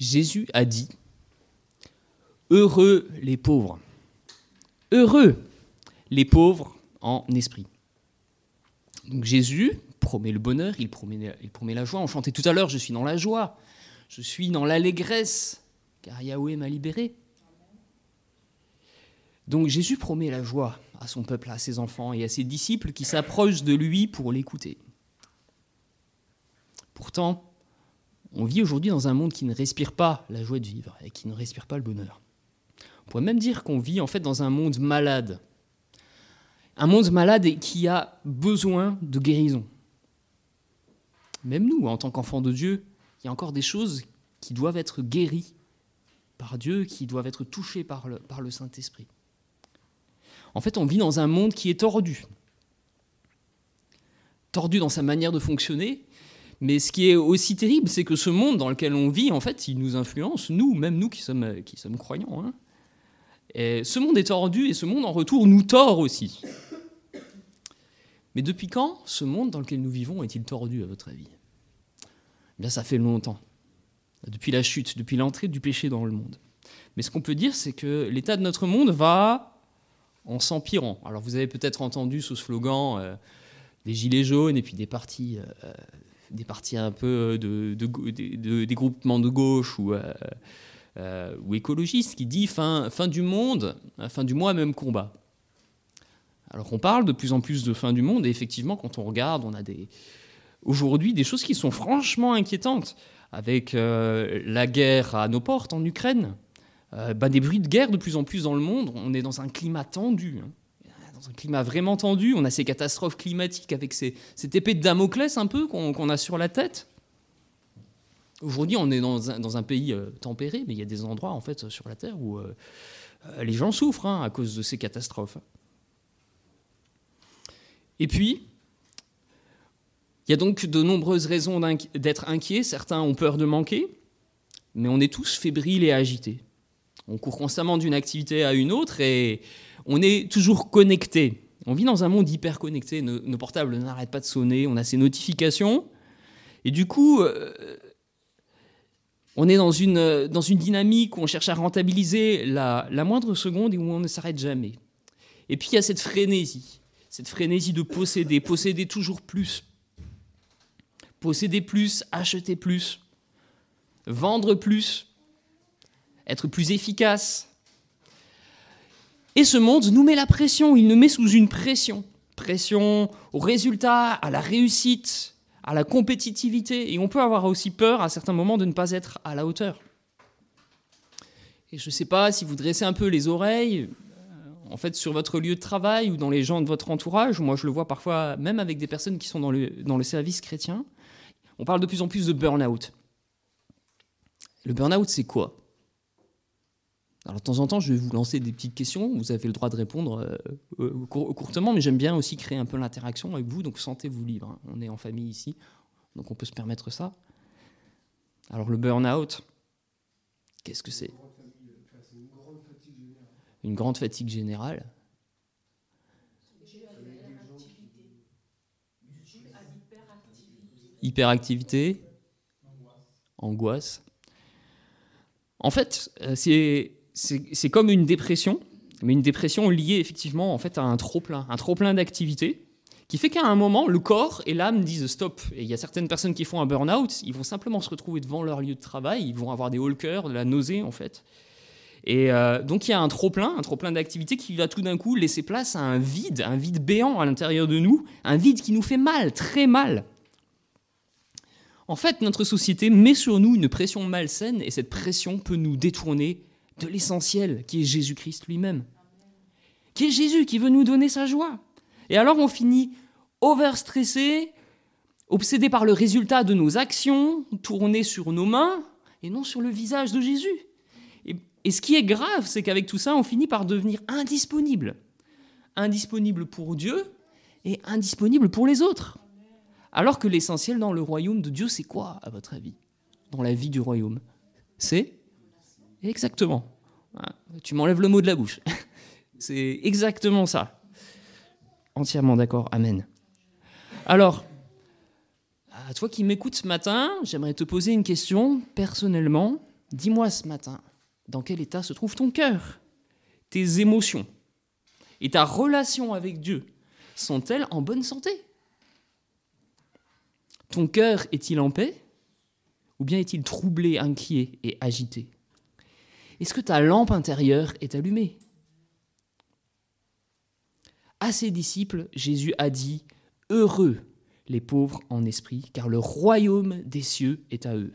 Jésus a dit Heureux les pauvres. Heureux les pauvres en esprit. Donc Jésus promet le bonheur, il promet, la joie. On chantait tout à l'heure, je suis dans la joie, je suis dans l'allégresse, car Yahweh m'a libéré. Donc Jésus promet la joie à son peuple, à ses enfants et à ses disciples qui s'approchent de lui pour l'écouter. Pourtant, on vit aujourd'hui dans un monde qui ne respire pas la joie de vivre et qui ne respire pas le bonheur. On pourrait même dire qu'on vit en fait dans un monde malade. Un monde malade et qui a besoin de guérison. Même nous, en tant qu'enfants de Dieu, il y a encore des choses qui doivent être guéries par Dieu, qui doivent être touchées par le, par le Saint-Esprit. En fait, on vit dans un monde qui est tordu. Tordu dans sa manière de fonctionner, mais ce qui est aussi terrible, c'est que ce monde dans lequel on vit, en fait, il nous influence, nous, même nous qui sommes, croyants. Hein. Ce monde est tordu et ce monde en retour nous tord aussi. Mais depuis quand ce monde dans lequel nous vivons est-il tordu à votre avis? Eh Bien, ça fait longtemps. Depuis la chute, depuis l'entrée du péché dans le monde. Mais ce qu'on peut dire, c'est que l'état de notre monde va en s'empirant. Alors vous avez peut-être entendu ce slogan euh, des gilets jaunes et puis des partis euh, des partis un peu de, des groupements de gauche ou, euh, euh, écologistes qui dit fin, fin du monde, fin du mois, même combat. Alors on parle de plus en plus de fin du monde et effectivement quand on regarde, on a des aujourd'hui des choses qui sont franchement inquiétantes avec euh, la guerre à nos portes en Ukraine, bah, des bruits de guerre de plus en plus dans le monde. On est dans un climat tendu. Hein dans un climat vraiment tendu. On a ces catastrophes climatiques avec ces, cette épée de Damoclès un peu qu'on a sur la tête. Aujourd'hui, on est dans un, dans un, pays euh, tempéré, mais il y a des endroits en fait sur la Terre où euh, les gens souffrent hein, à cause de ces catastrophes. Et puis, il y a donc de nombreuses raisons d'être inquiets. Certains ont peur de manquer, mais on est tous fébriles et agités. On court constamment d'une activité à une autre et on est toujours connecté. On vit dans un monde hyper connecté. Nos, portables n'arrêtent pas de sonner. On a ces notifications. Et du coup, euh, on est dans une, dans une dynamique où on cherche à rentabiliser la, la moindre seconde et où on ne s'arrête jamais. Et puis il y a cette frénésie, cette frénésie de posséder, posséder toujours plus. Posséder plus, acheter plus, vendre plus, être plus efficace, et ce monde nous met la pression, il nous met sous une pression. Pression au résultat, à la réussite, à la compétitivité. Et on peut avoir aussi peur à certains moments de ne pas être à la hauteur. Et je ne sais pas si vous dressez un peu les oreilles, euh, en fait, sur votre lieu de travail ou dans les gens de votre entourage. Moi, je le vois parfois même avec des personnes qui sont dans le, dans le service chrétien. On parle de plus en plus de burn-out. Le burn-out, c'est quoi? Alors de temps en temps, je vais vous lancer des petites questions. Vous avez le droit de répondre euh, euh, courtement, mais j'aime bien aussi créer un peu l'interaction avec vous. Donc sentez-vous libre. Hein. On est en famille ici, donc on peut se permettre ça. Alors le burn-out, qu'est-ce que c'est? Une grande fatigue générale. Hyperactivité. Angoisse. En fait, euh, c'est c'est comme une dépression, mais une dépression liée effectivement en fait à un trop-plein, un trop-plein d'activité, qui fait qu'à un moment, le corps et l'âme disent stop. Et il y a certaines personnes qui font un burn-out, ils vont simplement se retrouver devant leur lieu de travail, ils vont avoir des hauts de la nausée en fait. Et euh, donc il y a un trop-plein, un trop-plein d'activité qui va tout d'un coup laisser place à un vide, un vide béant à l'intérieur de nous, un vide qui nous fait mal, très mal. En fait, notre société met sur nous une pression malsaine et cette pression peut nous détourner de l'essentiel, qui est Jésus-Christ lui-même. Qui est Jésus qui veut nous donner sa joie. Et alors on finit overstressé, obsédé par le résultat de nos actions, tourné sur nos mains et non sur le visage de Jésus. Et, et ce qui est grave, c'est qu'avec tout ça, on finit par devenir indisponible. Indisponible pour Dieu et indisponible pour les autres. Alors que l'essentiel dans le royaume de Dieu, c'est quoi, à votre avis Dans la vie du royaume? C'est Exactement. Tu m'enlèves le mot de la bouche. C'est exactement ça. Entièrement d'accord. Amen. Alors, à toi qui m'écoutes ce matin, j'aimerais te poser une question personnellement. dis-moi ce matin, dans quel état se trouve ton cœur? Tes émotions et ta relation avec Dieu sont-elles en bonne santé? Ton cœur est-il en paix Ou bien est-il troublé, inquiet et agité? Est-ce que ta lampe intérieure est allumée? À ses disciples, Jésus a dit, Heureux les pauvres en esprit, car le royaume des cieux est à eux.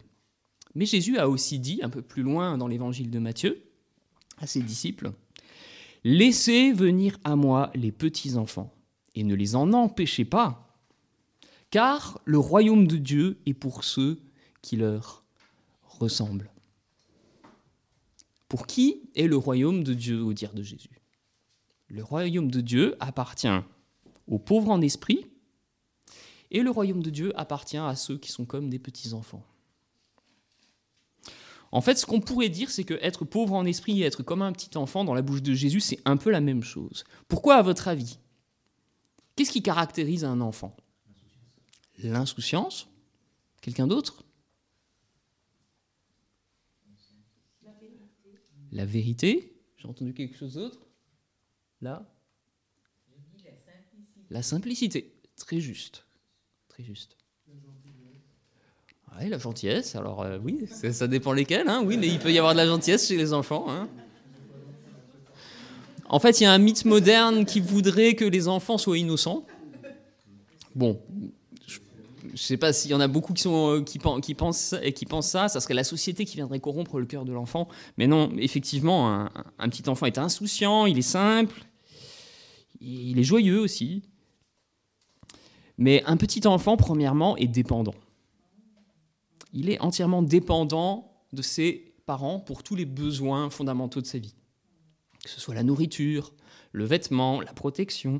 Mais Jésus a aussi dit, un peu plus loin dans l'évangile de Matthieu, à ses disciples, Laissez venir à moi les petits enfants, et ne les en empêchez pas, car le royaume de Dieu est pour ceux qui leur ressemblent. Pour qui est le royaume de Dieu au dire de Jésus? Le royaume de Dieu appartient aux pauvres en esprit, et le royaume de Dieu appartient à ceux qui sont comme des petits-enfants. En fait, ce qu'on pourrait dire, c'est que être pauvre en esprit et être comme un petit enfant dans la bouche de Jésus, c'est un peu la même chose. Pourquoi, à votre avis? Qu'est-ce qui caractérise un enfant? L'insouciance? Quelqu'un d'autre? La vérité J'ai entendu quelque chose d'autre Là La simplicité. Très juste. Très juste. la gentillesse, alors euh, oui, ça dépend lesquels, hein, oui, mais il peut y avoir de la gentillesse chez les enfants. Hein. En fait, il y a un mythe moderne qui voudrait que les enfants soient innocents. Bon, je ne sais pas s'il y en a beaucoup euh, qui, pensent, ça, ça serait la société qui viendrait corrompre le cœur de l'enfant. Mais non, effectivement, un, petit enfant est insouciant, il est simple, il est joyeux aussi. Mais un petit enfant, premièrement, est dépendant. Il est entièrement dépendant de ses parents pour tous les besoins fondamentaux de sa vie. Que ce soit la nourriture, le vêtement, la protection.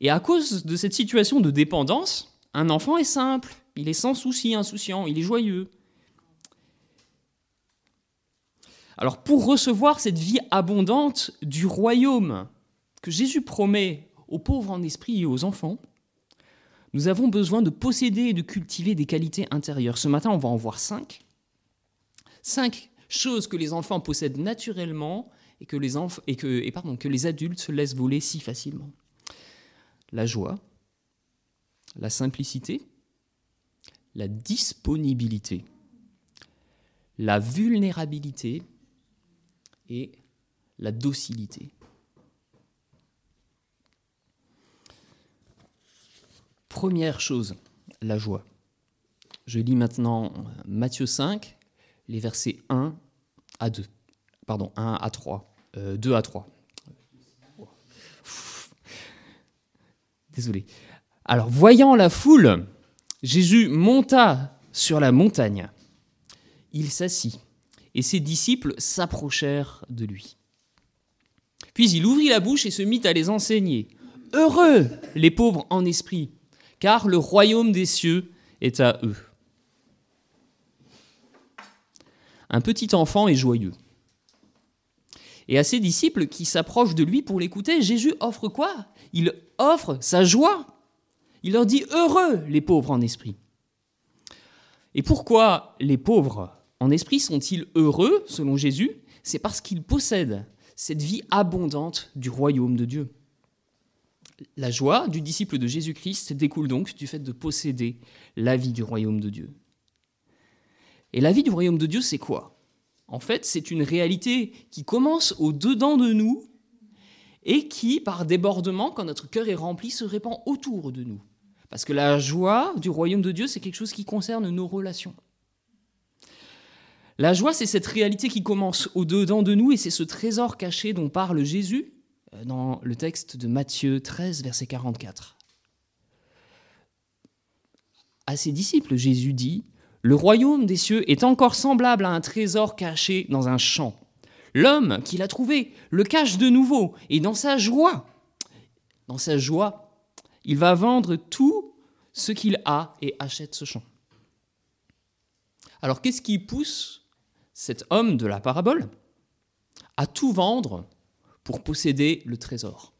Et à cause de cette situation de dépendance, un enfant est simple, il est sans souci, insouciant, il est joyeux. Alors pour recevoir cette vie abondante du royaume que Jésus promet aux pauvres en esprit et aux enfants, nous avons besoin de posséder et de cultiver des qualités intérieures. Ce matin, on va en voir cinq. Cinq choses que les enfants possèdent naturellement et que les, et que, que les adultes se laissent voler si facilement. La joie, la simplicité, la disponibilité, la vulnérabilité et la docilité. Première chose, la joie. Je lis maintenant Matthieu 5, les versets 1 à 2. Pardon, 1 à 3. 2 euh, à 3. Désolé. Alors, voyant la foule, Jésus monta sur la montagne. Il s'assit, et ses disciples s'approchèrent de lui. Puis il ouvrit la bouche et se mit à les enseigner. Heureux les pauvres en esprit, car le royaume des cieux est à eux. Un petit enfant est joyeux. Et à ses disciples qui s'approchent de lui pour l'écouter, Jésus offre quoi? Il offre sa joie. Il leur dit heureux les pauvres en esprit. Et pourquoi les pauvres en esprit sont-ils heureux selon Jésus? C'est parce qu'ils possèdent cette vie abondante du royaume de Dieu. La joie du disciple de Jésus-Christ découle donc du fait de posséder la vie du royaume de Dieu. Et la vie du royaume de Dieu, c'est quoi? En fait, c'est une réalité qui commence au-dedans de nous et qui, par débordement, quand notre cœur est rempli, se répand autour de nous. Parce que la joie du royaume de Dieu, c'est quelque chose qui concerne nos relations. La joie, c'est cette réalité qui commence au-dedans de nous et c'est ce trésor caché dont parle Jésus euh, dans le texte de Matthieu 13, verset 44. À ses disciples, Jésus dit, Le royaume des cieux est encore semblable à un trésor caché dans un champ. L'homme qui l'a trouvé le cache de nouveau, et dans sa joie, dans sa joie, il va vendre tout ce qu'il a et achète ce champ. Alors qu'est-ce qui pousse cet homme de la parabole à tout vendre pour posséder le trésor?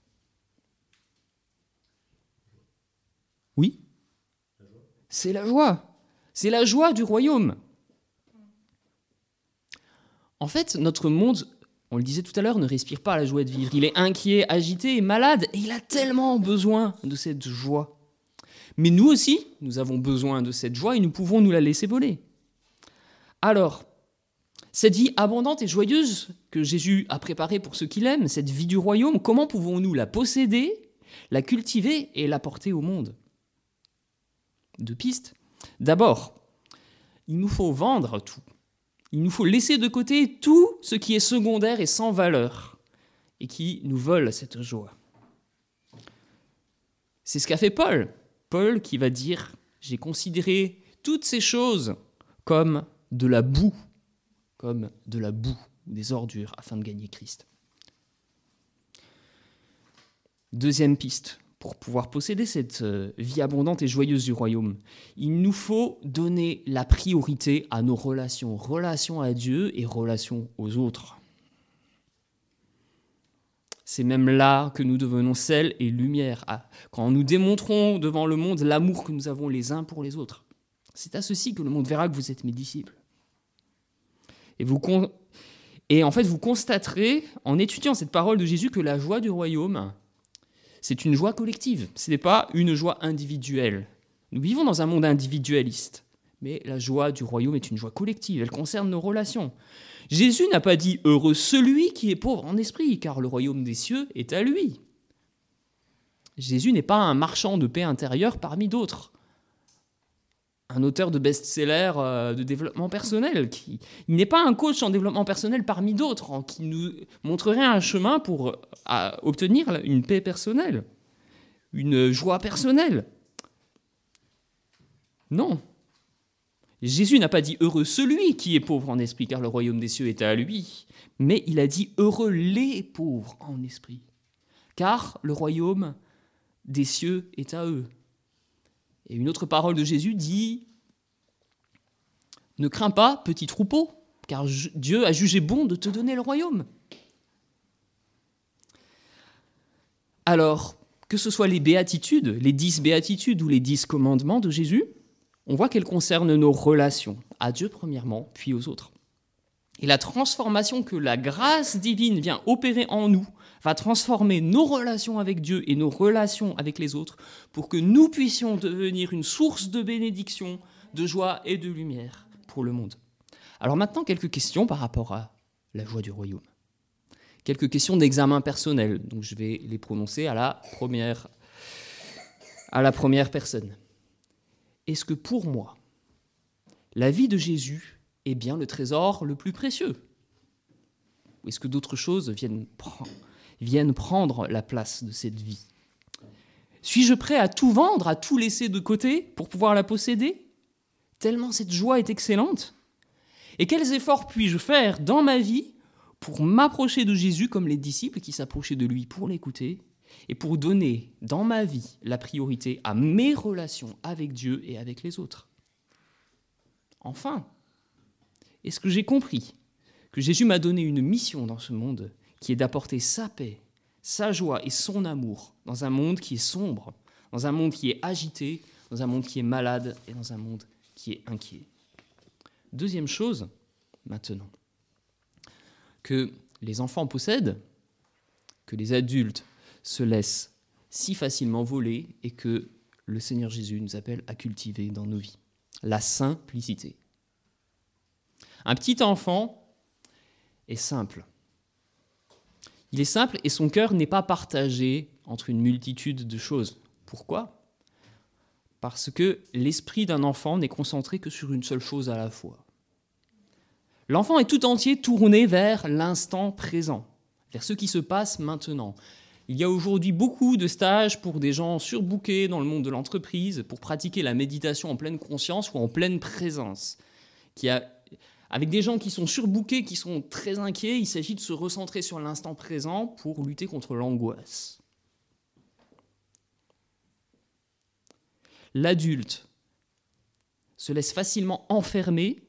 Oui C'est la joie. C'est la joie du royaume. En fait, notre monde, on le disait tout à l'heure, ne respire pas la joie de vivre. Il est inquiet, agité malade, et il a tellement besoin de cette joie. Mais nous aussi, nous avons besoin de cette joie et nous pouvons nous la laisser voler. Alors, cette vie abondante et joyeuse que Jésus a préparée pour ceux qui l'aiment, cette vie du royaume, comment pouvons-nous la posséder, la cultiver et la porter au monde? Deux pistes. D'abord, il nous faut vendre tout. Il nous faut laisser de côté tout ce qui est secondaire et sans valeur et qui nous vole cette joie. C'est ce qu'a fait Paul. Paul qui va dire, j'ai considéré toutes ces choses comme de la boue, comme de la boue ou des ordures afin de gagner Christ. Deuxième piste, pour pouvoir posséder cette euh, vie abondante et joyeuse du royaume, il nous faut donner la priorité à nos relations, relations à Dieu et relations aux autres. C'est même là que nous devenons sel et lumière, quand nous démontrons devant le monde l'amour que nous avons les uns pour les autres. C'est à ceci que le monde verra que vous êtes mes disciples. Et, vous et en fait, vous constaterez, en étudiant cette parole de Jésus, que la joie du royaume, c'est une joie collective, ce n'est pas une joie individuelle. Nous vivons dans un monde individualiste, mais la joie du royaume est une joie collective, elle concerne nos relations. Jésus n'a pas dit heureux celui qui est pauvre en esprit, car le royaume des cieux est à lui. Jésus n'est pas un marchand de paix intérieure parmi d'autres un auteur de best-seller euh, de développement personnel. Qui, il n'est pas un coach en développement personnel parmi d'autres, hein, qui nous montrerait un chemin pour euh, obtenir une paix personnelle, une joie personnelle. Non. Jésus n'a pas dit heureux celui qui est pauvre en esprit, car le royaume des cieux est à lui, mais il a dit heureux les pauvres en esprit, car le royaume des cieux est à eux. Et une autre parole de Jésus dit Ne crains pas, petit troupeau, car Dieu a jugé bon de te donner le royaume. Alors, que ce soit les béatitudes, les dix béatitudes ou les dix commandements de Jésus, on voit qu'elles concernent nos relations, à Dieu premièrement, puis aux autres. Et la transformation que la grâce divine vient opérer en nous va transformer nos relations avec Dieu et nos relations avec les autres pour que nous puissions devenir une source de bénédiction, de joie et de lumière pour le monde. Alors maintenant, quelques questions par rapport à la joie du royaume. Quelques questions d'examen personnel, donc je vais les prononcer à la première, à la première personne. Est-ce que pour moi, la vie de Jésus est bien le trésor le plus précieux. Ou est-ce que d'autres choses viennent viennent prendre la place de cette vie? Suis-je prêt à tout vendre, à tout laisser de côté pour pouvoir la posséder? Tellement cette joie est excellente. Et quels efforts puis-je faire dans ma vie pour m'approcher de Jésus comme les disciples qui s'approchaient de lui pour l'écouter et pour donner dans ma vie la priorité à mes relations avec Dieu et avec les autres? Enfin, est-ce que j'ai compris que Jésus m'a donné une mission dans ce monde qui est d'apporter sa paix, sa joie et son amour dans un monde qui est sombre, dans un monde qui est agité, dans un monde qui est malade et dans un monde qui est inquiet. Deuxième chose, maintenant, que les enfants possèdent, que les adultes se laissent si facilement voler et que le Seigneur Jésus nous appelle à cultiver dans nos vies. La simplicité. Un petit enfant est simple. Il est simple et son cœur n'est pas partagé entre une multitude de choses. Pourquoi? Parce que l'esprit d'un enfant n'est concentré que sur une seule chose à la fois. L'enfant est tout entier tourné vers l'instant présent, vers ce qui se passe maintenant. Il y a aujourd'hui beaucoup de stages pour des gens surbookés dans le monde de l'entreprise pour pratiquer la méditation en pleine conscience ou en pleine présence, qui a avec des gens qui sont surbookés, qui sont très inquiets, il s'agit de se recentrer sur l'instant présent pour lutter contre l'angoisse. L'adulte se laisse facilement enfermer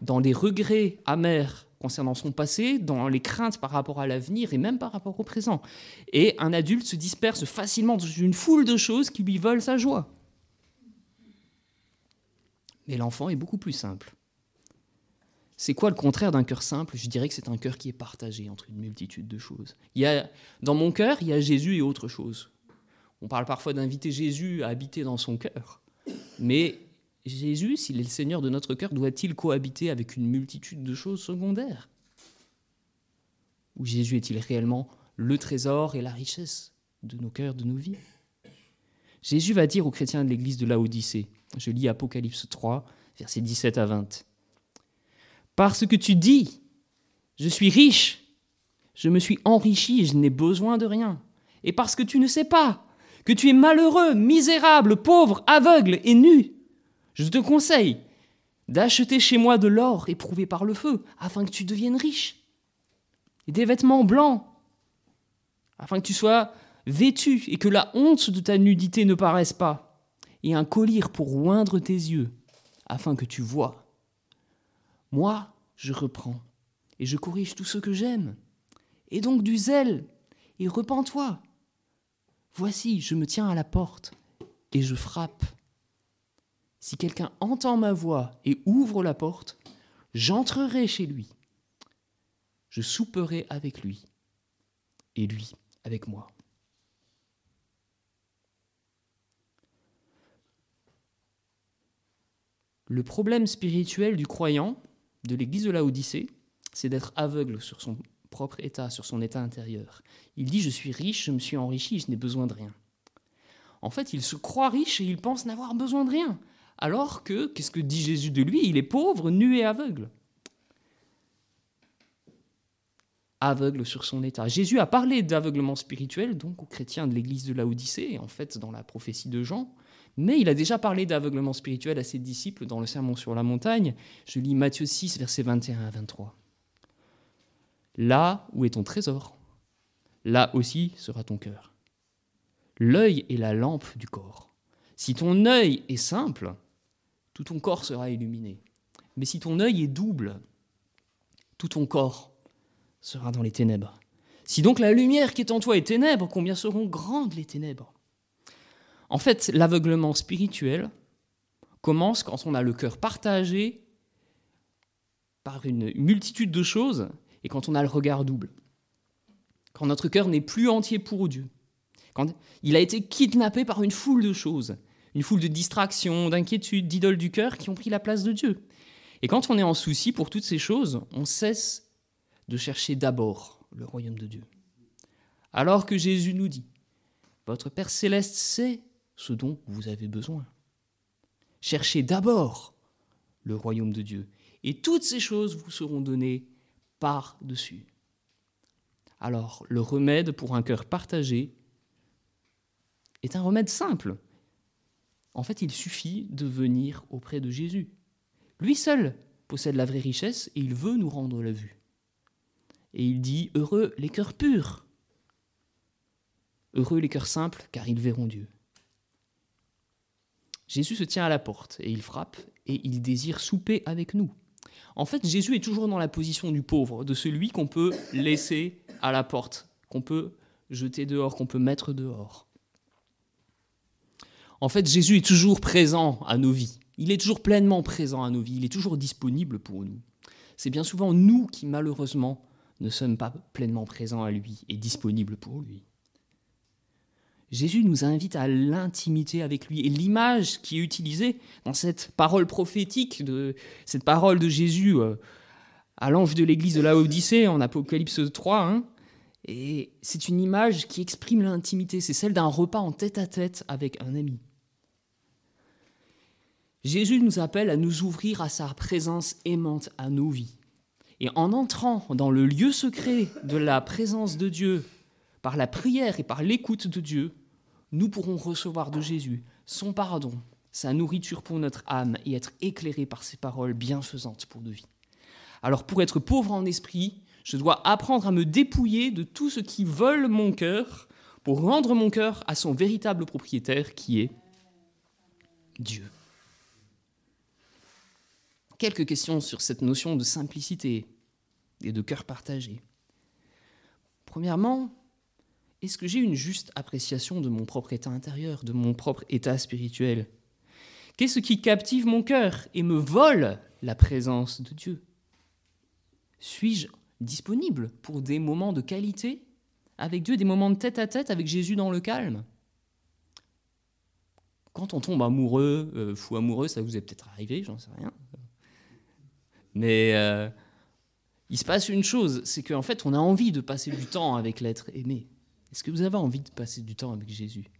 dans les regrets amers concernant son passé, dans les craintes par rapport à l'avenir et même par rapport au présent. Et un adulte se disperse facilement dans une foule de choses qui lui volent sa joie. Mais l'enfant est beaucoup plus simple. C'est quoi le contraire d'un cœur simple? Je dirais que c'est un cœur qui est partagé entre une multitude de choses. Il y a, dans mon cœur, il y a Jésus et autre chose. On parle parfois d'inviter Jésus à habiter dans son cœur. Mais Jésus, s'il est le Seigneur de notre cœur, doit-il cohabiter avec une multitude de choses secondaires? Ou Jésus est-il réellement le trésor et la richesse de nos cœurs, de nos vies? Jésus va dire aux chrétiens de l'église de Laodicée, je lis Apocalypse 3, versets 17 à 20, parce que tu dis, je suis riche, je me suis enrichi, je n'ai besoin de rien. Et parce que tu ne sais pas que tu es malheureux, misérable, pauvre, aveugle et nu, je te conseille d'acheter chez moi de l'or éprouvé par le feu, afin que tu deviennes riche, et des vêtements blancs, afin que tu sois vêtu et que la honte de ta nudité ne paraisse pas, et un collier pour oindre tes yeux, afin que tu vois. Moi, je reprends et je corrige tout ce que j'aime. Et donc du zèle, et repens-toi. Voici, je me tiens à la porte et je frappe. Si quelqu'un entend ma voix et ouvre la porte, j'entrerai chez lui. Je souperai avec lui et lui avec moi. Le problème spirituel du croyant, de l'église de la Odyssée, c'est d'être aveugle sur son propre état, sur son état intérieur. Il dit Je suis riche, je me suis enrichi, je n'ai besoin de rien. En fait, il se croit riche et il pense n'avoir besoin de rien. Alors que, qu'est-ce que dit Jésus de lui? Il est pauvre, nu et aveugle. Aveugle sur son état. Jésus a parlé d'aveuglement spirituel, donc aux chrétiens de l'église de la Odyssée, en fait, dans la prophétie de Jean. Mais il a déjà parlé d'aveuglement spirituel à ses disciples dans le Sermon sur la montagne. Je lis Matthieu 6, versets 21 à 23. Là où est ton trésor, là aussi sera ton cœur. L'œil est la lampe du corps. Si ton œil est simple, tout ton corps sera illuminé. Mais si ton œil est double, tout ton corps sera dans les ténèbres. Si donc la lumière qui est en toi est ténèbres, combien seront grandes les ténèbres? En fait, l'aveuglement spirituel commence quand on a le cœur partagé par une multitude de choses et quand on a le regard double. Quand notre cœur n'est plus entier pour Dieu. Quand il a été kidnappé par une foule de choses, une foule de distractions, d'inquiétudes, d'idoles du cœur qui ont pris la place de Dieu. Et quand on est en souci pour toutes ces choses, on cesse de chercher d'abord le royaume de Dieu. Alors que Jésus nous dit, votre Père céleste sait ce dont vous avez besoin. Cherchez d'abord le royaume de Dieu, et toutes ces choses vous seront données par-dessus. Alors, le remède pour un cœur partagé est un remède simple. En fait, il suffit de venir auprès de Jésus. Lui seul possède la vraie richesse et il veut nous rendre la vue. Et il dit, heureux les cœurs purs, heureux les cœurs simples, car ils verront Dieu. Jésus se tient à la porte et il frappe et il désire souper avec nous. En fait, Jésus est toujours dans la position du pauvre, de celui qu'on peut laisser à la porte, qu'on peut jeter dehors, qu'on peut mettre dehors. En fait, Jésus est toujours présent à nos vies. Il est toujours pleinement présent à nos vies. Il est toujours disponible pour nous. C'est bien souvent nous qui, malheureusement, ne sommes pas pleinement présents à lui et disponibles pour lui. Jésus nous invite à l'intimité avec lui. Et l'image qui est utilisée dans cette parole prophétique, de, cette parole de Jésus euh, à l'ange de l'église de la Odyssée en Apocalypse 3, hein, et c'est une image qui exprime l'intimité. C'est celle d'un repas en tête à tête avec un ami. Jésus nous appelle à nous ouvrir à sa présence aimante à nos vies. Et en entrant dans le lieu secret de la présence de Dieu, par la prière et par l'écoute de Dieu, nous pourrons recevoir de Jésus son pardon, sa nourriture pour notre âme et être éclairés par ses paroles bienfaisantes pour nos vies. Alors pour être pauvre en esprit, je dois apprendre à me dépouiller de tout ce qui vole mon cœur pour rendre mon cœur à son véritable propriétaire qui est Dieu. Quelques questions sur cette notion de simplicité et de cœur partagé. Premièrement, est-ce que j'ai une juste appréciation de mon propre état intérieur, de mon propre état spirituel? Qu'est-ce qui captive mon cœur et me vole la présence de Dieu? Suis-je disponible pour des moments de qualité avec Dieu, des moments de tête à tête avec Jésus dans le calme? Quand on tombe amoureux, euh, fou amoureux, ça vous est peut-être arrivé, j'en sais rien. Mais euh, il se passe une chose, c'est qu'en fait, on a envie de passer du temps avec l'être aimé. Est-ce que vous avez envie de passer du temps avec Jésus?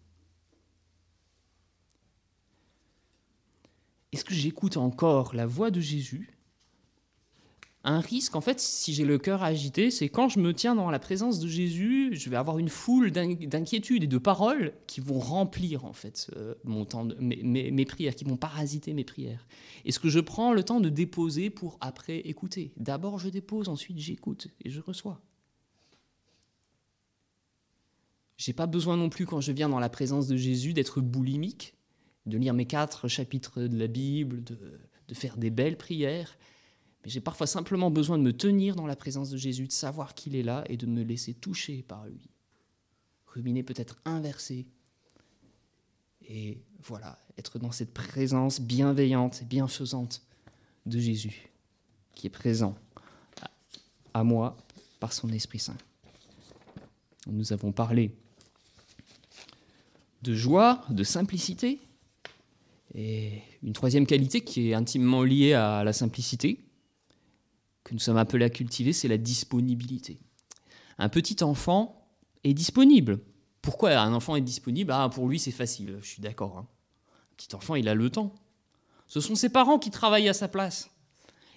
Est-ce que j'écoute encore la voix de Jésus? Un risque, en fait, si j'ai le cœur agité, c'est quand je me tiens dans la présence de Jésus, je vais avoir une foule d'inquiétudes et de paroles qui vont remplir, en fait, euh, mon temps mes, prières, qui vont parasiter mes prières. Est-ce que je prends le temps de déposer pour après écouter? D'abord, je dépose, ensuite, j'écoute et je reçois. J'ai pas besoin non plus, quand je viens dans la présence de Jésus, d'être boulimique, de lire mes quatre chapitres de la Bible, de faire des belles prières mais j'ai parfois simplement besoin de me tenir dans la présence de Jésus, de savoir qu'il est là et de me laisser toucher par lui. Ruminer peut-être inversé. Et voilà, être dans cette présence bienveillante bienfaisante de Jésus, qui est présent à moi par son Esprit Saint. Nous avons parlé de joie, de simplicité, et une troisième qualité qui est intimement liée à la simplicité, que nous sommes appelés à cultiver, c'est la disponibilité. Un petit enfant est disponible. Pourquoi un enfant est disponible? Ah, Pour lui, c'est facile, je suis d'accord. Hein. Un petit enfant, il a le temps. Ce sont ses parents qui travaillent à sa place.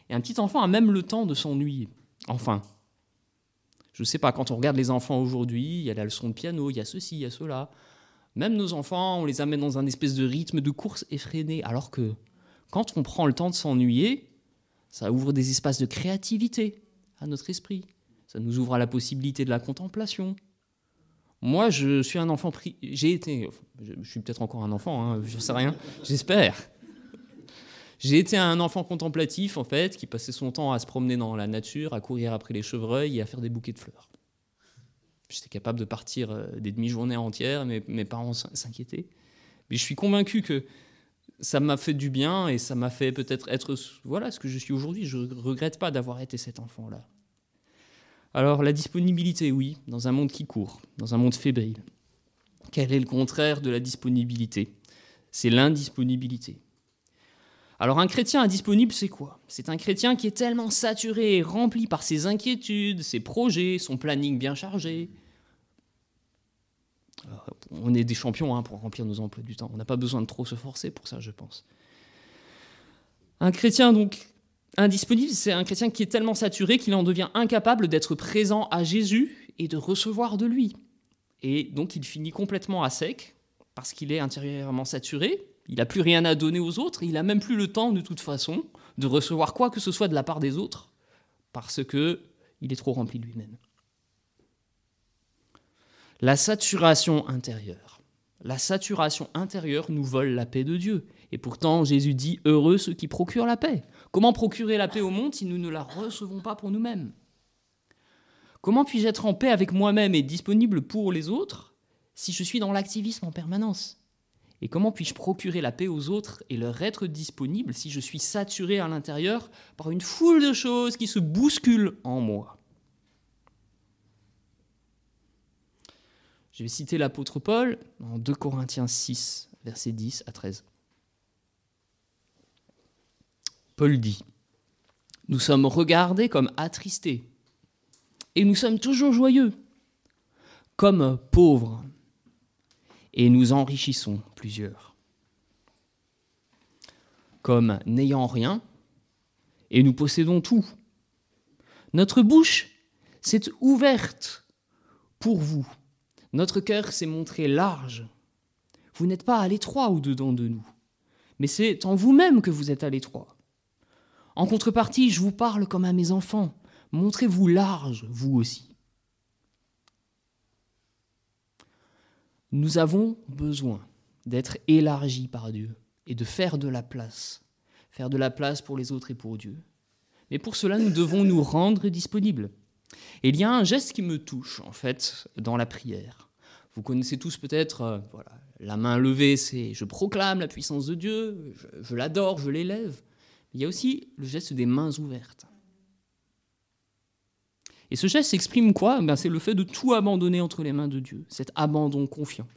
Et un petit enfant a même le temps de s'ennuyer. Enfin, je ne sais pas, quand on regarde les enfants aujourd'hui, il y a la leçon de piano, il y a ceci, il y a cela. Même nos enfants, on les amène dans un espèce de rythme de course effréné. Alors que quand on prend le temps de s'ennuyer, ça ouvre des espaces de créativité à notre esprit. Ça nous ouvre à la possibilité de la contemplation. Moi, je suis un enfant pris. J'ai été. Je suis peut-être encore un enfant, hein, je ne sais rien. J'espère. J'ai été un enfant contemplatif, en fait, qui passait son temps à se promener dans la nature, à courir après les chevreuils et à faire des bouquets de fleurs. J'étais capable de partir euh, des demi-journées entières, mais mes parents s'inquiétaient. Mais je suis convaincu que ça m'a fait du bien et ça m'a fait peut-être être voilà ce que je suis aujourd'hui. Je ne regrette pas d'avoir été cet enfant-là. Alors la disponibilité, oui, dans un monde qui court, dans un monde fébrile. Quel est le contraire de la disponibilité? C'est l'indisponibilité. Alors un chrétien indisponible, c'est quoi? C'est un chrétien qui est tellement saturé rempli par ses inquiétudes, ses projets, son planning bien chargé, on est des champions hein, pour remplir nos emplois du temps. On n'a pas besoin de trop se forcer pour ça, je pense. Un chrétien donc indisponible, c'est un chrétien qui est tellement saturé qu'il en devient incapable d'être présent à Jésus et de recevoir de lui. Et donc il finit complètement à sec parce qu'il est intérieurement saturé. Il n'a plus rien à donner aux autres. Il n'a même plus le temps de toute façon de recevoir quoi que ce soit de la part des autres parce que il est trop rempli de lui-même la saturation intérieure. La saturation intérieure nous vole la paix de Dieu. Et pourtant, Jésus dit Heureux ceux qui procurent la paix. Comment procurer la paix au monde si nous ne la recevons pas pour nous-mêmes? Comment puis-je être en paix avec moi-même et disponible pour les autres si je suis dans l'activisme en permanence? Et comment puis-je procurer la paix aux autres et leur être disponible si je suis saturé à l'intérieur par une foule de choses qui se bousculent en moi? Je vais citer l'apôtre Paul en 2 Corinthiens 6, versets 10 à 13. Paul dit, Nous sommes regardés comme attristés, et nous sommes toujours joyeux, comme pauvres, et nous enrichissons plusieurs, comme n'ayant rien, et nous possédons tout. Notre bouche s'est ouverte pour vous notre cœur s'est montré large. Vous n'êtes pas à l'étroit au-dedans de nous, mais c'est en vous-même que vous êtes à l'étroit. En contrepartie, je vous parle comme à mes enfants. Montrez-vous large, vous aussi. Nous avons besoin d'être élargis par Dieu et de faire de la place, faire de la place pour les autres et pour Dieu. Mais pour cela, nous devons nous rendre disponibles. Il y a un geste qui me touche, en fait, dans la prière. Vous connaissez tous peut-être, euh, voilà, la main levée, c'est je proclame la puissance de Dieu, je, l'adore, je l'élève. Il y a aussi le geste des mains ouvertes. Et ce geste exprime quoi? Ben, C'est le fait de tout abandonner entre les mains de Dieu, cet abandon confiant.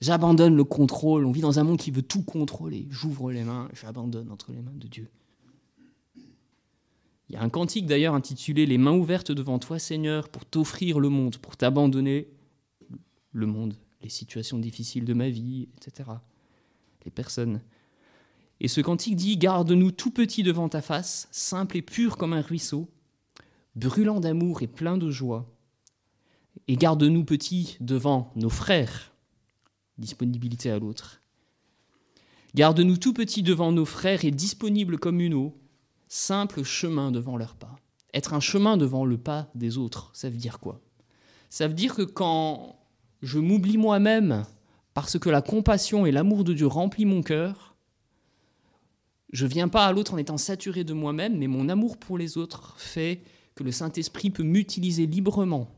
J'abandonne le contrôle, on vit dans un monde qui veut tout contrôler. J'ouvre les mains, j'abandonne entre les mains de Dieu. Il y a un cantique d'ailleurs intitulé Les mains ouvertes devant toi Seigneur pour t'offrir le monde, pour t'abandonner le monde, les situations difficiles de ma vie, etc. Les personnes. Et ce cantique dit Garde-nous tout petit devant ta face, simple et pur comme un ruisseau, brûlant d'amour et plein de joie. Et garde-nous petits devant nos frères, disponibilité à l'autre. Garde-nous tout petits devant nos frères et disponibles comme une eau, simple chemin devant leur pas. Être un chemin devant le pas des autres, ça veut dire quoi? Ça veut dire que quand je m'oublie moi-même parce que la compassion et l'amour de Dieu remplit mon cœur, je viens pas à l'autre en étant saturé de moi-même, mais mon amour pour les autres fait que le Saint-Esprit peut m'utiliser librement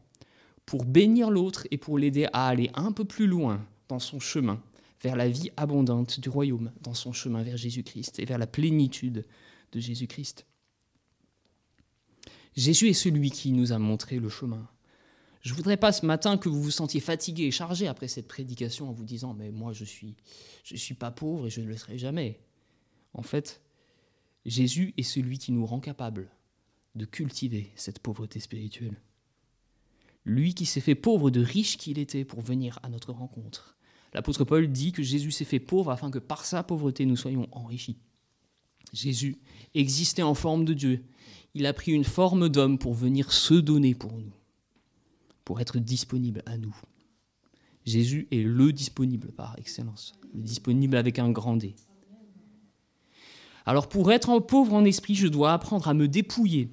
pour bénir l'autre et pour l'aider à aller un peu plus loin dans son chemin vers la vie abondante du royaume, dans son chemin vers Jésus-Christ et vers la plénitude de Jésus-Christ. Jésus est celui qui nous a montré le chemin. Je ne voudrais pas ce matin que vous vous sentiez fatigué et chargé après cette prédication en vous disant mais moi je suis je suis pas pauvre et je ne le serai jamais. En fait, Jésus est celui qui nous rend capable de cultiver cette pauvreté spirituelle. Lui qui s'est fait pauvre de riche qu'il était pour venir à notre rencontre. L'apôtre Paul dit que Jésus s'est fait pauvre afin que par sa pauvreté nous soyons enrichis. Jésus existait en forme de Dieu. Il a pris une forme d'homme pour venir se donner pour nous, pour être disponible à nous. Jésus est le disponible par excellence, le disponible avec un grand D. Alors pour être pauvre en esprit, je dois apprendre à me dépouiller,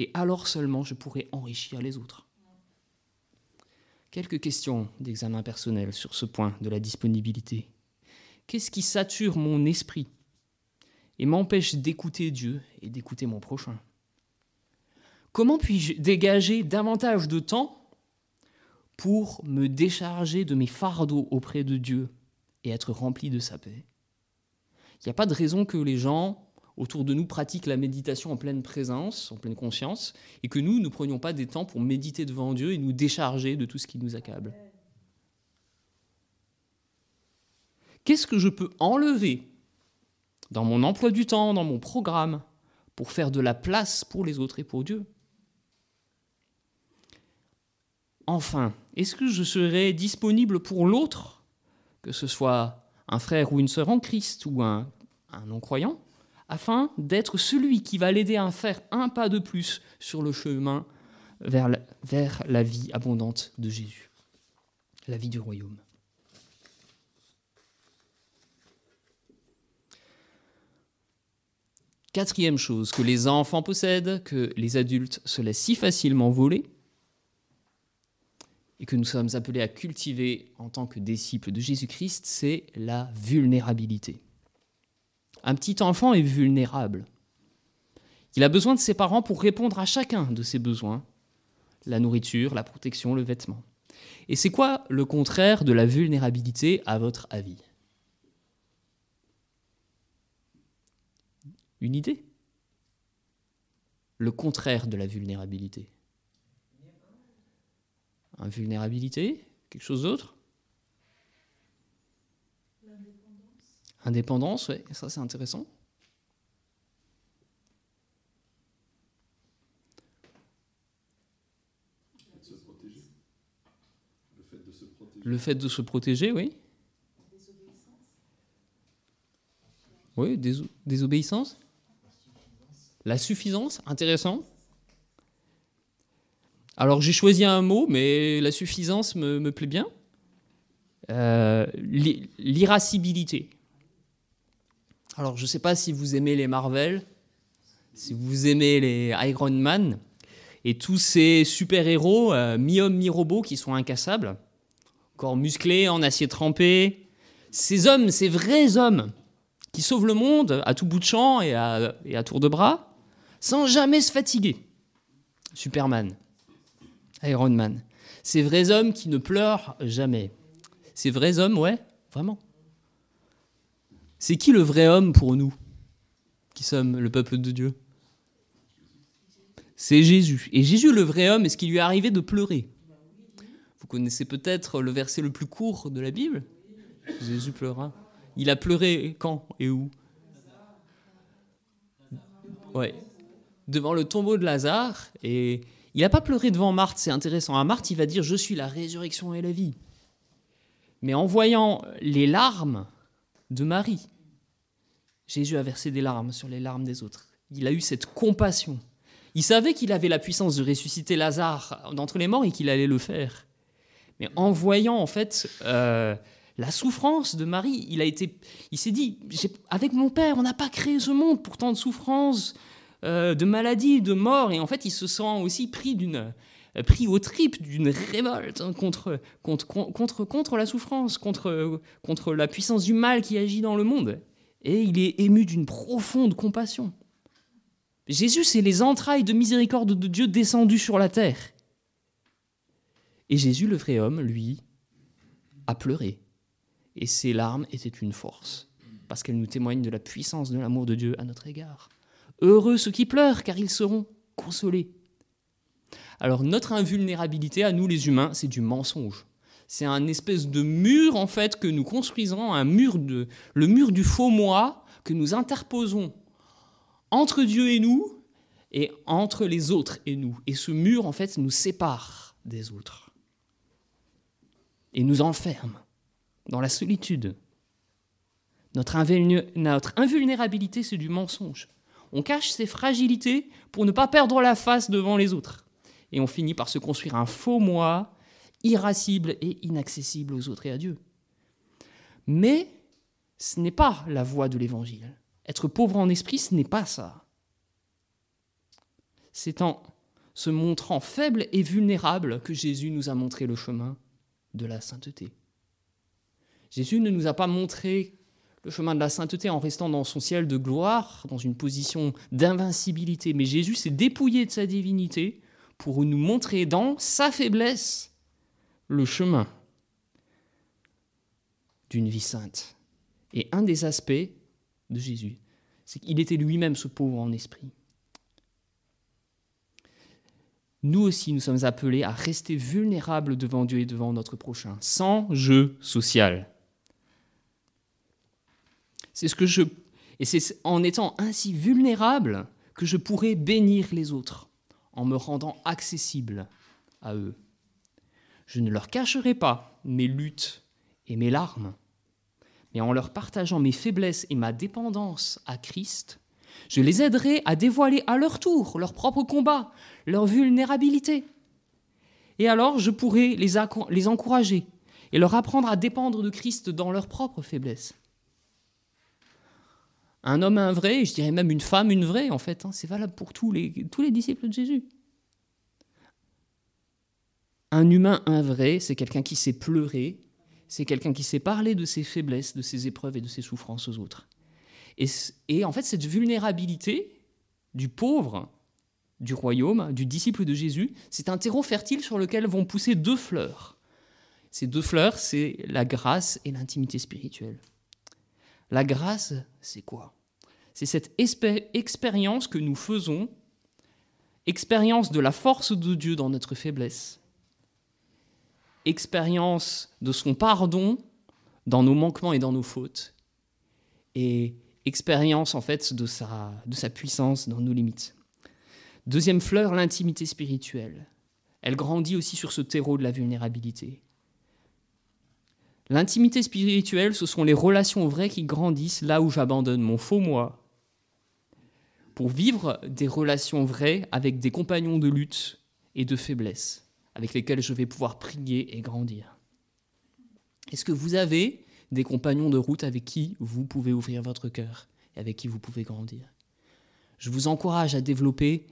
et alors seulement je pourrai enrichir les autres. Quelques questions d'examen personnel sur ce point de la disponibilité. Qu'est-ce qui sature mon esprit et m'empêche d'écouter Dieu et d'écouter mon prochain? Comment puis-je dégager davantage de temps pour me décharger de mes fardeaux auprès de Dieu et être rempli de sa paix? Il n'y a pas de raison que les gens autour de nous pratiquent la méditation en pleine présence, en pleine conscience, et que nous ne prenions pas des temps pour méditer devant Dieu et nous décharger de tout ce qui nous accable. Qu'est-ce que je peux enlever dans mon emploi du temps, dans mon programme, pour faire de la place pour les autres et pour Dieu? Enfin, est-ce que je serai disponible pour l'autre, que ce soit un frère ou une sœur en Christ ou un, un non-croyant, afin d'être celui qui va l'aider à faire un pas de plus sur le chemin vers la, vie abondante de Jésus, la vie du royaume. Quatrième chose, que les enfants possèdent, que les adultes se laissent si facilement voler, et que nous sommes appelés à cultiver en tant que disciples de Jésus-Christ, c'est la vulnérabilité. Un petit enfant est vulnérable. Il a besoin de ses parents pour répondre à chacun de ses besoins, la nourriture, la protection, le vêtement. Et c'est quoi le contraire de la vulnérabilité à votre avis? Une idée? Le contraire de la vulnérabilité. Invulnérabilité Quelque chose d'autre? Indépendance, oui, ça c'est intéressant. Le fait de se protéger, oui. Oui, désobéissance. La suffisance, intéressant. Alors j'ai choisi un mot, mais la suffisance me, plaît bien. Euh, l'irascibilité. Alors, je ne sais pas si vous aimez les Marvel, si vous aimez les Iron Man et tous ces super-héros, euh, mi-hommes, mi-robots, qui sont incassables, corps musclés, en acier trempé. Ces hommes, ces vrais hommes, qui sauvent le monde à tout bout de champ et à, et à tour de bras, sans jamais se fatiguer. Superman, Iron Man. Ces vrais hommes qui ne pleurent jamais. Ces vrais hommes, ouais, vraiment. C'est qui le vrai homme pour nous, qui sommes le peuple de Dieu? C'est Jésus. Et Jésus, le vrai homme, est-ce qu'il lui est arrivé de pleurer? Vous connaissez peut-être le verset le plus court de la Bible? Jésus pleura. Il a pleuré quand et où? Ouais. Devant le tombeau de Lazare. Et il n'a pas pleuré devant Marthe, c'est intéressant. À Marthe, il va dire Je suis la résurrection et la vie. Mais en voyant les larmes de Marie, Jésus a versé des larmes sur les larmes des autres. Il a eu cette compassion. Il savait qu'il avait la puissance de ressusciter Lazare d'entre les morts et qu'il allait le faire. Mais en voyant en fait euh, la souffrance de Marie, il a été, il s'est dit, avec mon père, on n'a pas créé ce monde pour tant de souffrances, euh, de maladies, de morts, et en fait, il se sent aussi pris d'une, pris aux tripes d'une révolte contre, contre, contre, contre la souffrance, contre, contre la puissance du mal qui agit dans le monde. Et il est ému d'une profonde compassion. Jésus, c'est les entrailles de miséricorde de Dieu descendues sur la terre. Et Jésus, le vrai homme, lui, a pleuré. Et ses larmes étaient une force, parce qu'elles nous témoignent de la puissance de l'amour de Dieu à notre égard. Heureux ceux qui pleurent, car ils seront consolés. Alors notre invulnérabilité à nous les humains, c'est du mensonge. C'est un espèce de mur en fait que nous construisons, un mur de, le mur du faux moi que nous interposons entre Dieu et nous et entre les autres et nous. Et ce mur en fait nous sépare des autres et nous enferme dans la solitude. Notre, invulnérabilité, c'est du mensonge. On cache ses fragilités pour ne pas perdre la face devant les autres et on finit par se construire un faux moi, irascible et inaccessible aux autres et à Dieu. Mais ce n'est pas la voie de l'Évangile. Être pauvre en esprit, ce n'est pas ça. C'est en se montrant faible et vulnérable que Jésus nous a montré le chemin de la sainteté. Jésus ne nous a pas montré le chemin de la sainteté en restant dans son ciel de gloire, dans une position d'invincibilité, mais Jésus s'est dépouillé de sa divinité pour nous montrer dans sa faiblesse le chemin d'une vie sainte. Et un des aspects de Jésus, c'est qu'il était lui-même ce pauvre en esprit. Nous aussi, nous sommes appelés à rester vulnérables devant Dieu et devant notre prochain, sans jeu social. C'est ce que je et c'est en étant ainsi vulnérable que je pourrai bénir les autres en me rendant accessible à eux. Je ne leur cacherai pas mes luttes et mes larmes, mais en leur partageant mes faiblesses et ma dépendance à Christ, je les aiderai à dévoiler à leur tour leur propre combat, leur vulnérabilité. Et alors je pourrai les, encourager et leur apprendre à dépendre de Christ dans leur propre faiblesse un homme un vrai, je dirais même une femme une vraie, en fait. Hein. c'est valable pour tous les, disciples de Jésus. Un humain un vrai, c'est quelqu'un qui sait pleurer, c'est quelqu'un qui sait parler de ses faiblesses, de ses épreuves et de ses souffrances aux autres. Et en fait, cette vulnérabilité du pauvre, du royaume, du disciple de Jésus, c'est un terreau fertile sur lequel vont pousser deux fleurs. Ces deux fleurs, c'est la grâce et l'intimité spirituelle. La grâce, c'est quoi? C'est cette expérience que nous faisons, expérience de la force de Dieu dans notre faiblesse, expérience de son pardon dans nos manquements et dans nos fautes, et expérience en fait de sa, de sa puissance dans nos limites. Deuxième fleur, l'intimité spirituelle. Elle grandit aussi sur ce terreau de la vulnérabilité. L'intimité spirituelle, ce sont les relations vraies qui grandissent là où j'abandonne mon faux moi pour vivre des relations vraies avec des compagnons de lutte et de faiblesse avec lesquels je vais pouvoir prier et grandir. Est-ce que vous avez des compagnons de route avec qui vous pouvez ouvrir votre cœur et avec qui vous pouvez grandir? Je vous encourage à développer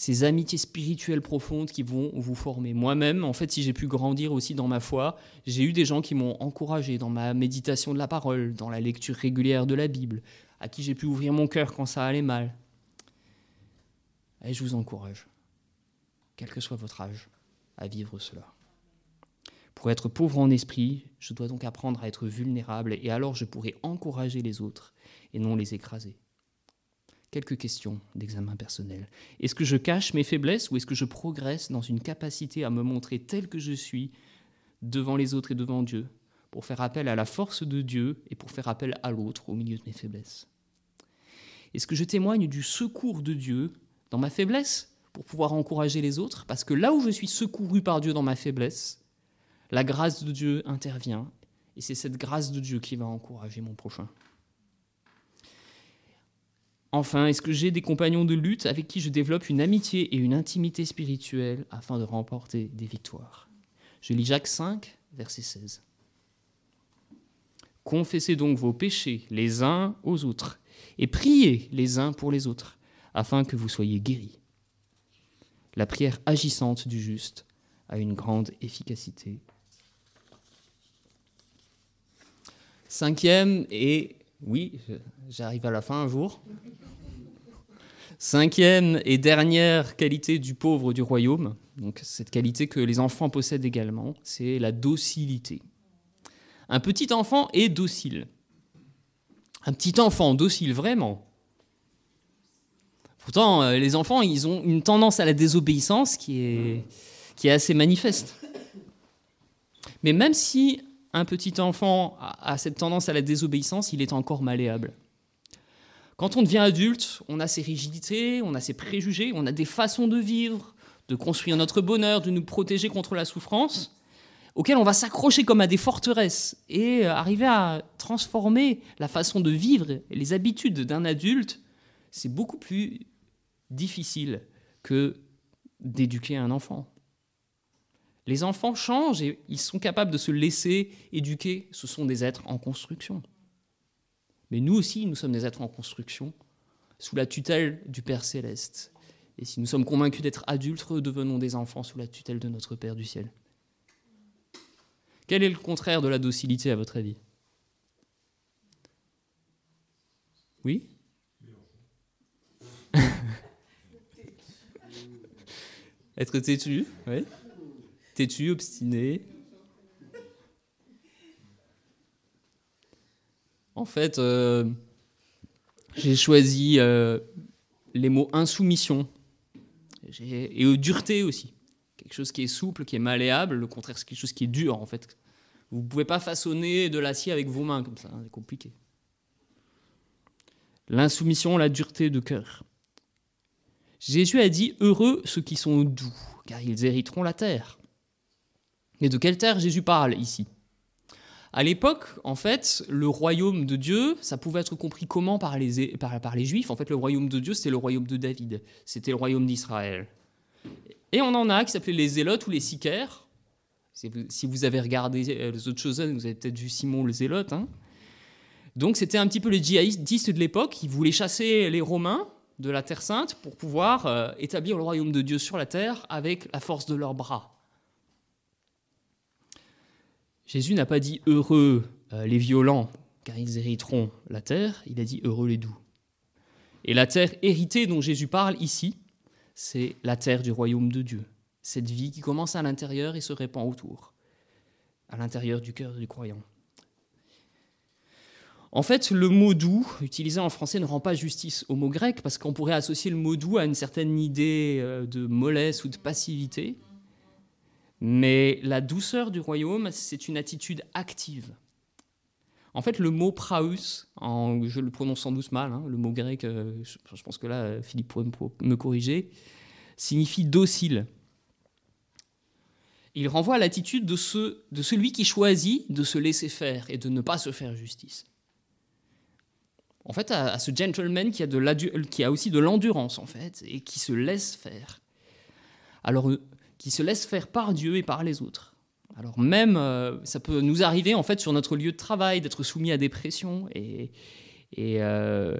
ces amitiés spirituelles profondes qui vont vous former. Moi-même, en fait, si j'ai pu grandir aussi dans ma foi, j'ai eu des gens qui m'ont encouragé dans ma méditation de la parole, dans la lecture régulière de la Bible, à qui j'ai pu ouvrir mon cœur quand ça allait mal. Et je vous encourage, quel que soit votre âge, à vivre cela. Pour être pauvre en esprit, je dois donc apprendre à être vulnérable et alors je pourrai encourager les autres et non les écraser. Quelques questions d'examen personnel. Est-ce que je cache mes faiblesses ou est-ce que je progresse dans une capacité à me montrer tel que je suis devant les autres et devant Dieu pour faire appel à la force de Dieu et pour faire appel à l'autre au milieu de mes faiblesses? Est-ce que je témoigne du secours de Dieu dans ma faiblesse pour pouvoir encourager les autres? Parce que là où je suis secouru par Dieu dans ma faiblesse, la grâce de Dieu intervient et c'est cette grâce de Dieu qui va encourager mon prochain. Enfin, est-ce que j'ai des compagnons de lutte avec qui je développe une amitié et une intimité spirituelle afin de remporter des victoires? Je lis Jacques 5, verset 16. Confessez donc vos péchés les uns aux autres et priez les uns pour les autres afin que vous soyez guéris. La prière agissante du juste a une grande efficacité. Cinquième et oui, j'arrive à la fin un jour. Cinquième et dernière qualité du pauvre du royaume, donc cette qualité que les enfants possèdent également, c'est la docilité. Un petit enfant est docile. Un petit enfant docile vraiment. Pourtant, euh, les enfants, ils ont une tendance à la désobéissance qui est, qui est assez manifeste. Mais même si un petit enfant a cette tendance à la désobéissance, il est encore malléable. Quand on devient adulte, on a ses rigidités, on a ses préjugés, on a des façons de vivre, de construire notre bonheur, de nous protéger contre la souffrance, auxquelles on va s'accrocher comme à des forteresses et arriver à transformer la façon de vivre et les habitudes d'un adulte, c'est beaucoup plus difficile que d'éduquer un enfant. Les enfants changent et ils sont capables de se laisser éduquer. Ce sont des êtres en construction. Mais nous aussi, nous sommes des êtres en construction, sous la tutelle du Père céleste. Et si nous sommes convaincus d'être adultes, devenons des enfants sous la tutelle de notre Père du ciel. Quel est le contraire de la docilité à votre avis? Oui? Être têtu, oui têtu, obstiné. En fait, euh, j'ai choisi euh, les mots insoumission et dureté aussi. Quelque chose qui est souple, qui est malléable, le contraire, c'est quelque chose qui est dur en fait. Vous ne pouvez pas façonner de l'acier avec vos mains comme ça, c'est compliqué. L'insoumission, la dureté de cœur. Jésus a dit Heureux ceux qui sont doux, car ils hériteront la terre. Mais de quelle terre Jésus parle ici? À l'époque, en fait, le royaume de Dieu, ça pouvait être compris comment par les, par, les Juifs En fait, le royaume de Dieu, c'était le royaume de David, c'était le royaume d'Israël. Et on en a qui s'appelaient les Zélotes ou les Sicaires. Si vous avez regardé euh, les autres choses, vous avez peut-être vu Simon le Zélote. Hein. Donc c'était un petit peu les djihadistes de l'époque, qui voulaient chasser les Romains de la Terre Sainte pour pouvoir euh, établir le royaume de Dieu sur la terre avec la force de leurs bras. Jésus n'a pas dit heureux euh, les violents, car ils hériteront la terre, il a dit heureux les doux. Et la terre héritée dont Jésus parle ici, c'est la terre du royaume de Dieu, cette vie qui commence à l'intérieur et se répand autour, à l'intérieur du cœur du croyant. En fait, le mot doux, utilisé en français, ne rend pas justice au mot grec, parce qu'on pourrait associer le mot doux à une certaine idée euh, de mollesse ou de passivité. Mais la douceur du royaume, c'est une attitude active. En fait, le mot praus, je le prononce sans doute mal, hein, le mot grec, euh, je, pense que là, Philippe pourrait me, corriger, signifie docile. Il renvoie à l'attitude de, ce, de celui qui choisit de se laisser faire et de ne pas se faire justice. En fait, à, ce gentleman qui a, qui a aussi de l'endurance, en fait, et qui se laisse faire. Alors, qui se laisse faire par Dieu et par les autres. Alors même, euh, ça peut nous arriver en fait sur notre lieu de travail d'être soumis à des pressions et, et, euh,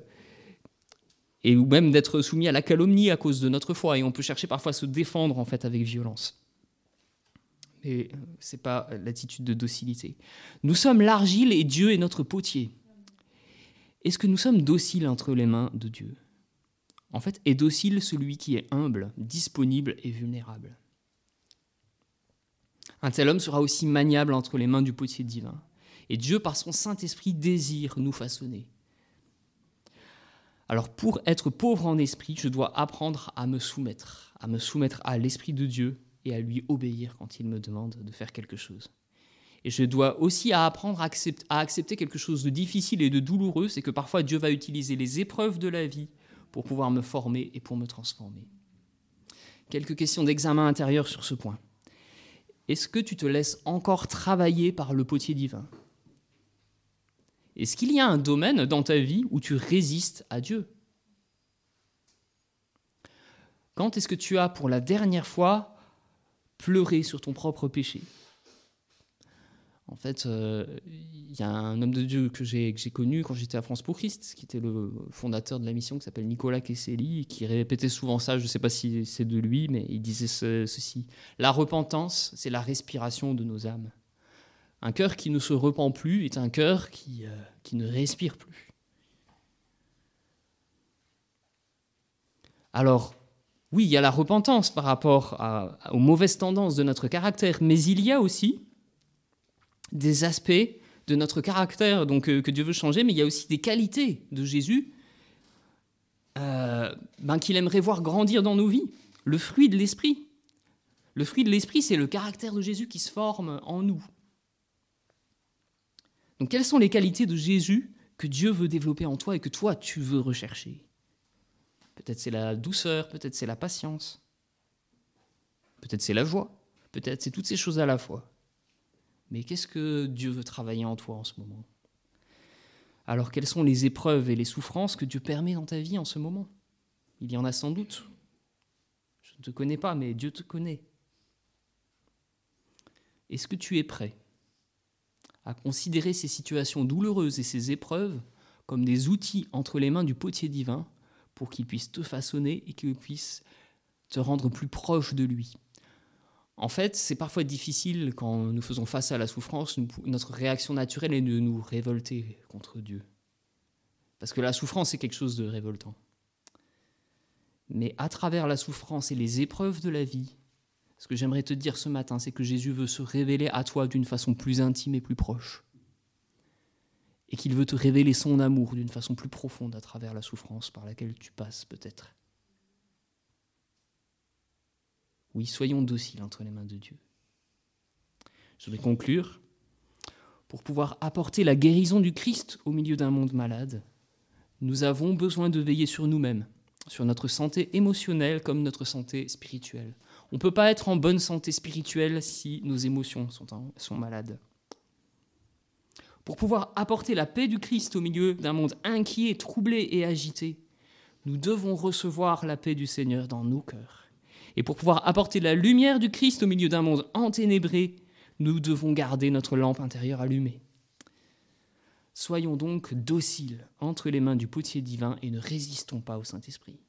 et ou même d'être soumis à la calomnie à cause de notre foi. Et on peut chercher parfois à se défendre en fait avec violence. Mais c'est pas l'attitude de docilité. Nous sommes l'argile et Dieu est notre potier. Est-ce que nous sommes dociles entre les mains de Dieu? En fait, est docile celui qui est humble, disponible et vulnérable? Un tel homme sera aussi maniable entre les mains du potier divin. Et Dieu, par son Saint-Esprit, désire nous façonner. Alors pour être pauvre en esprit, je dois apprendre à me soumettre, à me soumettre à l'Esprit de Dieu et à lui obéir quand il me demande de faire quelque chose. Et je dois aussi apprendre à accepter, quelque chose de difficile et de douloureux, c'est que parfois Dieu va utiliser les épreuves de la vie pour pouvoir me former et pour me transformer. Quelques questions d'examen intérieur sur ce point. Est-ce que tu te laisses encore travailler par le potier divin? Est-ce qu'il y a un domaine dans ta vie où tu résistes à Dieu? Quand est-ce que tu as pour la dernière fois pleuré sur ton propre péché? En fait, euh, il y a un homme de Dieu que j'ai connu quand j'étais à France pour Christ, qui était le fondateur de la mission, qui s'appelle Nicolas Kesseli, qui répétait souvent ça, je ne sais pas si c'est de lui, mais il disait ceci. La repentance, c'est la respiration de nos âmes. Un cœur qui ne se repent plus est un cœur qui, euh, qui ne respire plus. Alors, oui, il y a la repentance par rapport aux mauvaises tendances de notre caractère, mais il y a aussi des aspects de notre caractère donc, euh, que Dieu veut changer, mais il y a aussi des qualités de Jésus euh, ben, qu'il aimerait voir grandir dans nos vies. Le fruit de l'esprit. Le fruit de l'esprit, c'est le caractère de Jésus qui se forme en nous. Donc quelles sont les qualités de Jésus que Dieu veut développer en toi et que toi, tu veux rechercher? Peut-être c'est la douceur, peut-être c'est la patience, peut-être c'est la joie, peut-être c'est toutes ces choses à la fois. Mais qu'est-ce que Dieu veut travailler en toi en ce moment? Alors quelles sont les épreuves et les souffrances que Dieu permet dans ta vie en ce moment? Il y en a sans doute. Je ne te connais pas, mais Dieu te connaît. Est-ce que tu es prêt à considérer ces situations douloureuses et ces épreuves comme des outils entre les mains du potier divin pour qu'il puisse te façonner et qu'il puisse te rendre plus proche de lui? En fait, c'est parfois difficile quand nous faisons face à la souffrance, notre réaction naturelle est de nous révolter contre Dieu. Parce que la souffrance est quelque chose de révoltant. Mais à travers la souffrance et les épreuves de la vie, ce que j'aimerais te dire ce matin, c'est que Jésus veut se révéler à toi d'une façon plus intime et plus proche. Et qu'il veut te révéler son amour d'une façon plus profonde à travers la souffrance par laquelle tu passes peut-être. Oui, soyons dociles entre les mains de Dieu. Je vais conclure. Pour pouvoir apporter la guérison du Christ au milieu d'un monde malade, nous avons besoin de veiller sur nous-mêmes, sur notre santé émotionnelle comme notre santé spirituelle. On ne peut pas être en bonne santé spirituelle si nos émotions sont, sont malades. Pour pouvoir apporter la paix du Christ au milieu d'un monde inquiet, troublé et agité, nous devons recevoir la paix du Seigneur dans nos cœurs. Et pour pouvoir apporter la lumière du Christ au milieu d'un monde enténébré, nous devons garder notre lampe intérieure allumée. Soyons donc dociles entre les mains du potier divin et ne résistons pas au Saint-Esprit.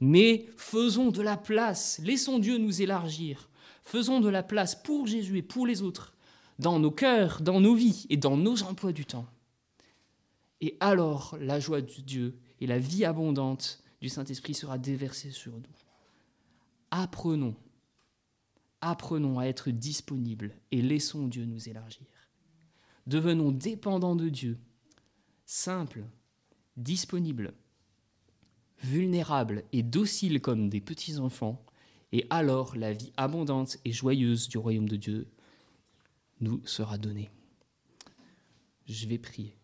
Mais faisons de la place, laissons Dieu nous élargir, faisons de la place pour Jésus et pour les autres, dans nos cœurs, dans nos vies et dans nos emplois du temps. Et alors la joie de Dieu et la vie abondante du Saint-Esprit sera déversée sur nous apprenons, apprenons à être disponibles et laissons Dieu nous élargir. Devenons dépendants de Dieu, simples, disponibles, vulnérables et dociles comme des petits enfants, et alors la vie abondante et joyeuse du royaume de Dieu nous sera donnée. Je vais prier.